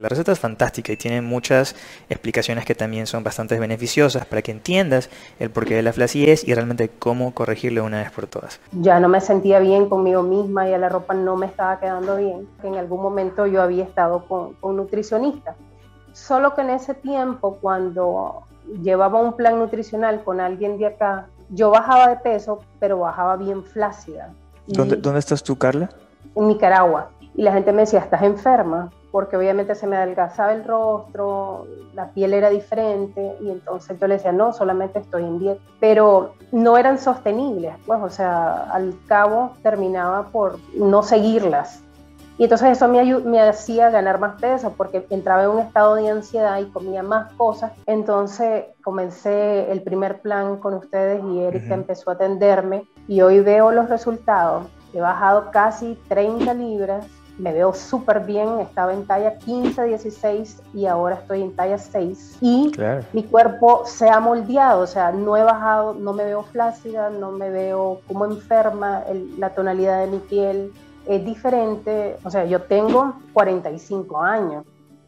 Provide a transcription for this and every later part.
La receta es fantástica y tiene muchas explicaciones que también son bastante beneficiosas para que entiendas el porqué de la flacidez y realmente cómo corregirlo una vez por todas. Ya no me sentía bien conmigo misma, y la ropa no me estaba quedando bien. En algún momento yo había estado con, un nutricionista. Solo que en ese tiempo, cuando llevaba un plan nutricional con alguien de acá, yo bajaba de peso, pero bajaba bien flácida. ¿Dónde, ¿Dónde estás tú, Carla? En Nicaragua. Y la gente me decía, ¿estás enferma? Porque obviamente se me adelgazaba el rostro, la piel era diferente y entonces yo le decía, no, solamente estoy en dieta, pero no eran sostenibles, pues, o sea, al cabo terminaba por no seguirlas. Y entonces eso me, me hacía ganar más peso porque entraba en un estado de ansiedad y comía más cosas. Entonces comencé el primer plan con ustedes y Erika empezó a atenderme y hoy veo los resultados. He bajado casi 30 libras me veo súper bien, estaba en talla 15, 16 y ahora estoy en talla 6 y mi cuerpo se ha moldeado, o sea, no he bajado, no me veo flácida, no me veo como enferma, la tonalidad de mi piel es diferente, o sea, yo tengo 45 años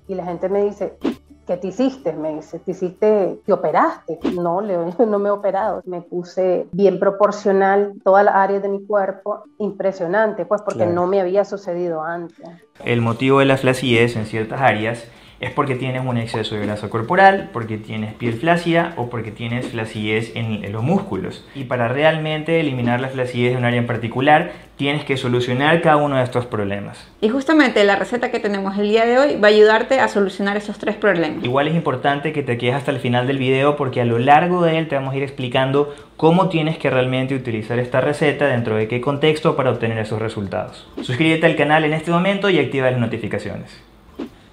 y la gente me dice, ¿qué te hiciste? Me dice, ¿te hiciste, te operaste? No, Leo, no me he operado. Me puse bien proporcional todas las áreas de mi cuerpo, impresionante, pues porque no me había sucedido antes. El motivo de la flacidez en ciertas áreas es porque tienes un exceso de grasa corporal, porque tienes piel flácida o porque tienes flacidez en, los músculos. Y para realmente eliminar la flacidez de un área en particular, tienes que solucionar cada uno de estos problemas. Y justamente la receta que tenemos el día de hoy va a ayudarte a solucionar esos tres problemas. Igual es importante que te quedes hasta el final del video porque a lo largo de él te vamos a ir explicando cómo tienes que realmente utilizar esta receta, dentro de qué contexto para obtener esos resultados. Suscríbete al canal en este momento y activa las notificaciones.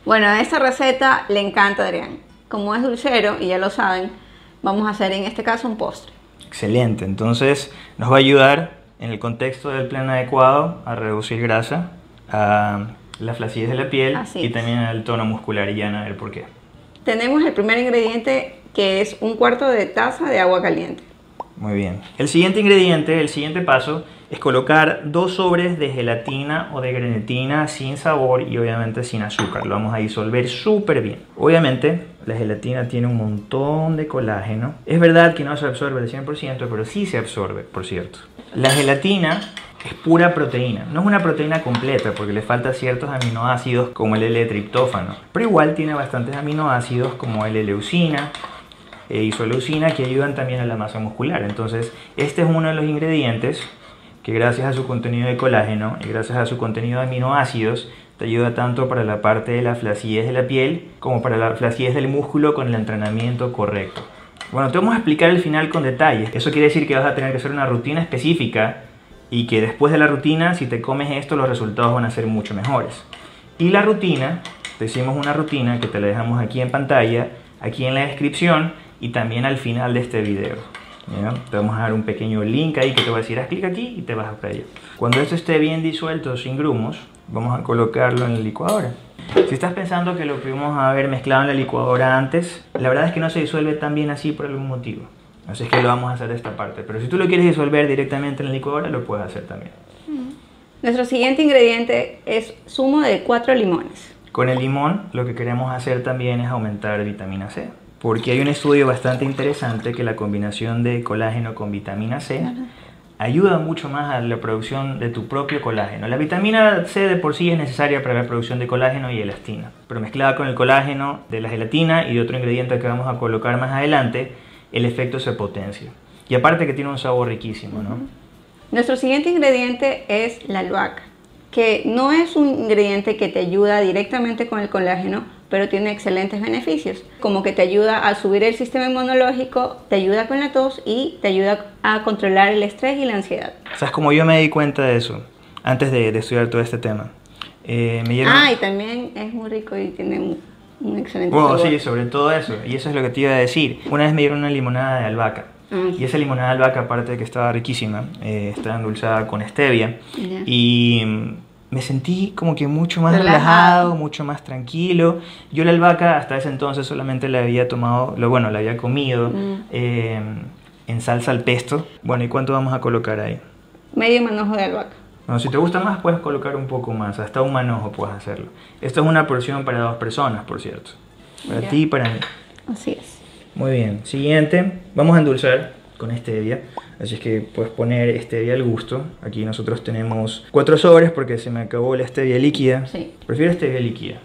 Bueno, esta receta le encanta a Adrián. Como es dulcero, y ya lo saben, vamos a hacer en este caso un postre. Excelente, entonces nos va a ayudar en el contexto del plan adecuado a reducir grasa, a la flacidez de la piel y también al tono muscular y ya no ver por qué. Tenemos el primer ingrediente que es un cuarto de taza de agua caliente. Muy bien. El siguiente ingrediente, el siguiente paso, es colocar dos sobres de gelatina o de grenetina sin sabor y obviamente sin azúcar. Lo vamos a disolver súper bien. Obviamente la gelatina tiene un montón de colágeno. Es verdad que no se absorbe al 100%, pero sí se absorbe, por cierto. La gelatina es pura proteína. No es una proteína completa porque le falta ciertos aminoácidos como el L-triptófano. Pero igual tiene bastantes aminoácidos como el leucina e isoleucina que ayudan también a la masa muscular. Entonces, este es uno de los ingredientes que gracias a su contenido de colágeno y gracias a su contenido de aminoácidos te ayuda tanto para la parte de la flacidez de la piel como para la flacidez del músculo con el entrenamiento correcto. Bueno, te vamos a explicar el final con detalles. Eso quiere decir que vas a tener que hacer una rutina específica y que después de la rutina, si te comes esto, los resultados van a ser mucho mejores. Y la rutina, te hicimos una rutina que te la dejamos aquí en pantalla, aquí en la descripción y también al final de este video. Te vamos a dar un pequeño link ahí que te va a decir haz clic aquí y te vas a para allá. Cuando esto esté bien disuelto sin grumos, vamos a colocarlo en la licuadora. Si estás pensando que lo pudimos haber mezclado en la licuadora antes, la verdad es que no se disuelve tan bien así por algún motivo. Así es que lo vamos a hacer de esta parte. Pero si tú lo quieres disolver directamente en la licuadora, lo puedes hacer también. Nuestro siguiente ingrediente es zumo de 4 limones. Con el limón lo que queremos hacer también es aumentar vitamina C porque hay un estudio bastante interesante que la combinación de colágeno con vitamina C ayuda mucho más a la producción de tu propio colágeno. La vitamina C de por sí es necesaria para la producción de colágeno y elastina, pero mezclada con el colágeno de la gelatina y de otro ingrediente que vamos a colocar más adelante, el efecto se potencia. Y aparte que tiene un sabor riquísimo, ¿no? Nuestro siguiente ingrediente es la albahaca, que no es un ingrediente que te ayuda directamente con el colágeno, pero tiene excelentes beneficios, como que te ayuda a subir el sistema inmunológico, te ayuda con la tos y te ayuda a controlar el estrés y la ansiedad. ¿Sabes cómo yo me di cuenta de eso antes de, estudiar todo este tema? Eh, me Ah, y también es muy rico y tiene un, excelente bueno, sí, sobre todo eso, y eso es lo que te iba a decir. Una vez me dieron una limonada de albahaca. Ah. Y esa limonada de albahaca, aparte de que estaba riquísima, eh, estaba endulzada con stevia. Y me sentí como que mucho más relajado. mucho más tranquilo. Yo la albahaca hasta ese entonces solamente la había tomado, lo bueno, la había comido mm. em, en salsa al pesto. Bueno, ¿y cuánto vamos a colocar ahí? Medio manojo de albahaca. Bueno, si te gusta más, puedes colocar un poco más, hasta un manojo puedes hacerlo. Esto es una porción para dos personas, por cierto. Para Ya. ti y para mí. Así es. Muy bien, siguiente, vamos a endulzar con stevia, así es que puedes poner stevia al gusto. Aquí nosotros tenemos cuatro sobres porque se me acabó la stevia líquida. Sí. Prefiero stevia líquida.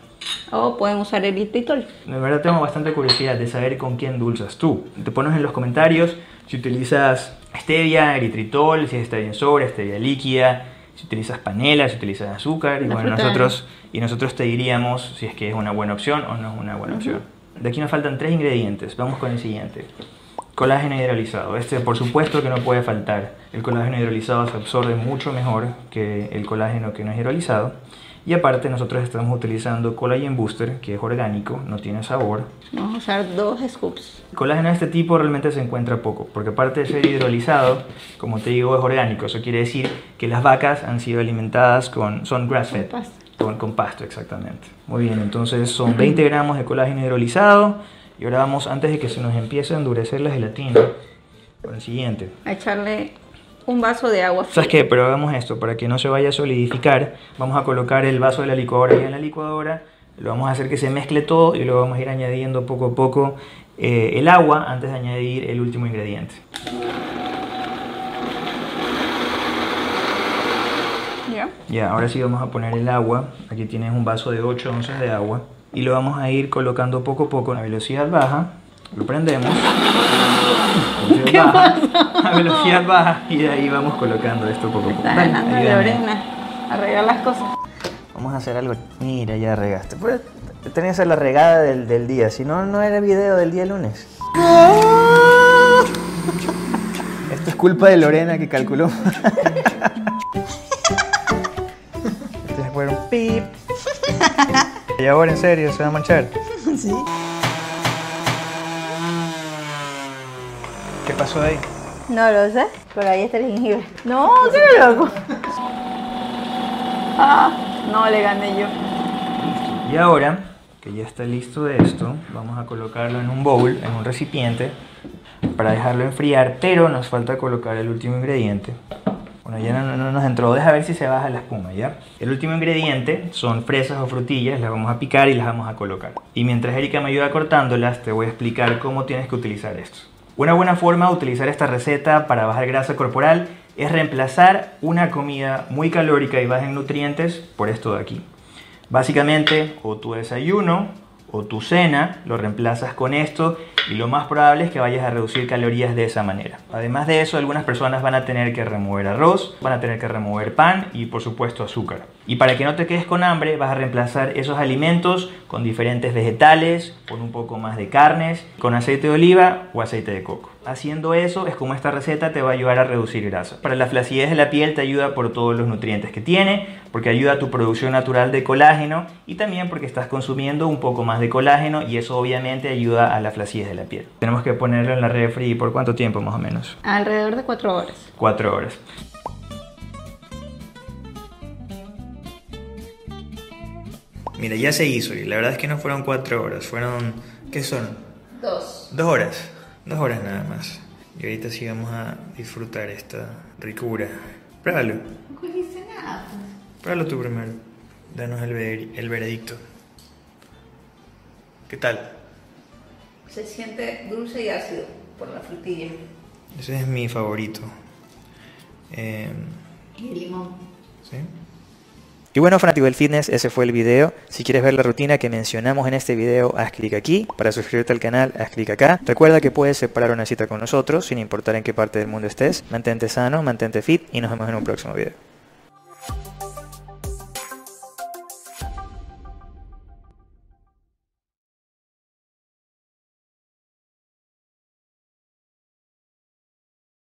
O pueden usar eritritol. De verdad tengo bastante curiosidad de saber con qué endulzas tú. Te pones en los comentarios si utilizas stevia, eritritol, si está bien sobre, stevia líquida, si utilizas panela, si utilizas azúcar. Y La bueno, nosotros, y nosotros te diríamos si es que es una buena opción o no es una buena opción. De aquí nos faltan tres ingredientes. Vamos con el siguiente. Colágeno hidrolizado. Este por supuesto que no puede faltar. El colágeno hidrolizado se absorbe mucho mejor que el colágeno que no es hidrolizado. Y aparte nosotros estamos utilizando Collagen Booster, que es orgánico, no tiene sabor. Vamos a usar dos scoops. Colágeno de este tipo realmente se encuentra poco, porque aparte de ser hidrolizado, como te digo, es orgánico. Eso quiere decir que las vacas han sido alimentadas con, son grass-fed. Con con pasto, exactamente. Muy bien, entonces son 20 gramos de colágeno hidrolizado. Y ahora vamos, antes de que se nos empiece a endurecer la gelatina, con el siguiente. A echarle un vaso de agua ¿Sabes qué? Pero hagamos esto, para que no se vaya a solidificar, vamos a colocar el vaso de la licuadora ya en la licuadora, lo vamos a hacer que se mezcle todo y luego vamos a ir añadiendo poco a poco eh, el agua antes de añadir el último ingrediente. ¿Ya? Ya, ahora sí vamos a poner el agua, aquí tienes un vaso de 8 onzas de agua y lo vamos a ir colocando poco a poco a velocidad baja, lo prendemos. a velocidad baja, a velocidad baja y de ahí vamos colocando esto poco a poco. Ayúdame. Lorena. Arreglar las cosas. Vamos a hacer algo. Mira, ya regaste. Pues, tenía que ser la regada del, del día. Si no, no era video del día lunes. Esto es culpa de Lorena que calculó. Y ahora en serio, se va a manchar. Sí. ¿Qué pasó ahí? No lo sé, pero ahí está el jengibre. No, qué loco. Ah, no le gané yo. Y ahora que ya está listo esto, vamos a colocarlo en un bowl, en un recipiente, para dejarlo enfriar, pero nos falta colocar el último ingrediente. Bueno, ya no, no nos entró, deja ver si se baja la espuma, ¿ya? El último ingrediente son fresas o frutillas, las vamos a picar y las vamos a colocar. Y mientras Erika me ayuda cortándolas, te voy a explicar cómo tienes que utilizar esto. Una buena forma de utilizar esta receta para bajar grasa corporal es reemplazar una comida muy calórica y baja en nutrientes por esto de aquí. Básicamente, o tu desayuno o tu cena lo reemplazas con esto y lo más probable es que vayas a reducir calorías de esa manera. Además de eso, algunas personas van a tener que remover arroz, van a tener que remover pan y por supuesto azúcar. Y para que no te quedes con hambre, vas a reemplazar esos alimentos con diferentes vegetales, con un poco más de carnes, con aceite de oliva o aceite de coco. Haciendo eso es como esta receta te va a ayudar a reducir grasa. Para la flacidez de la piel te ayuda por todos los nutrientes que tiene, porque ayuda a tu producción natural de colágeno y también porque estás consumiendo un poco más de colágeno y eso obviamente ayuda a la flacidez de la piel. Tenemos que ponerlo en la refri por cuánto tiempo más o menos? Alrededor de cuatro horas. Cuatro horas. Mira, ya se hizo y la verdad es que no fueron cuatro horas, fueron... ¿Qué son? Dos. Dos horas, dos horas nada más. Y ahorita sí vamos a disfrutar esta ricura. Pruébalo, No cogiste nada. pruébalo tú primero. Danos el, ver- el veredicto. ¿Qué tal? Se siente dulce y ácido por la frutilla Ese es mi favorito. Eh, y el limón. ¿sí? Y bueno, fanático del fitness, ese fue el video. Si quieres ver la rutina que mencionamos en este video, haz clic aquí. Para suscribirte al canal, haz clic acá. Recuerda que puedes separar una cita con nosotros, sin importar en qué parte del mundo estés. Mantente sano, mantente fit y nos vemos en un próximo video.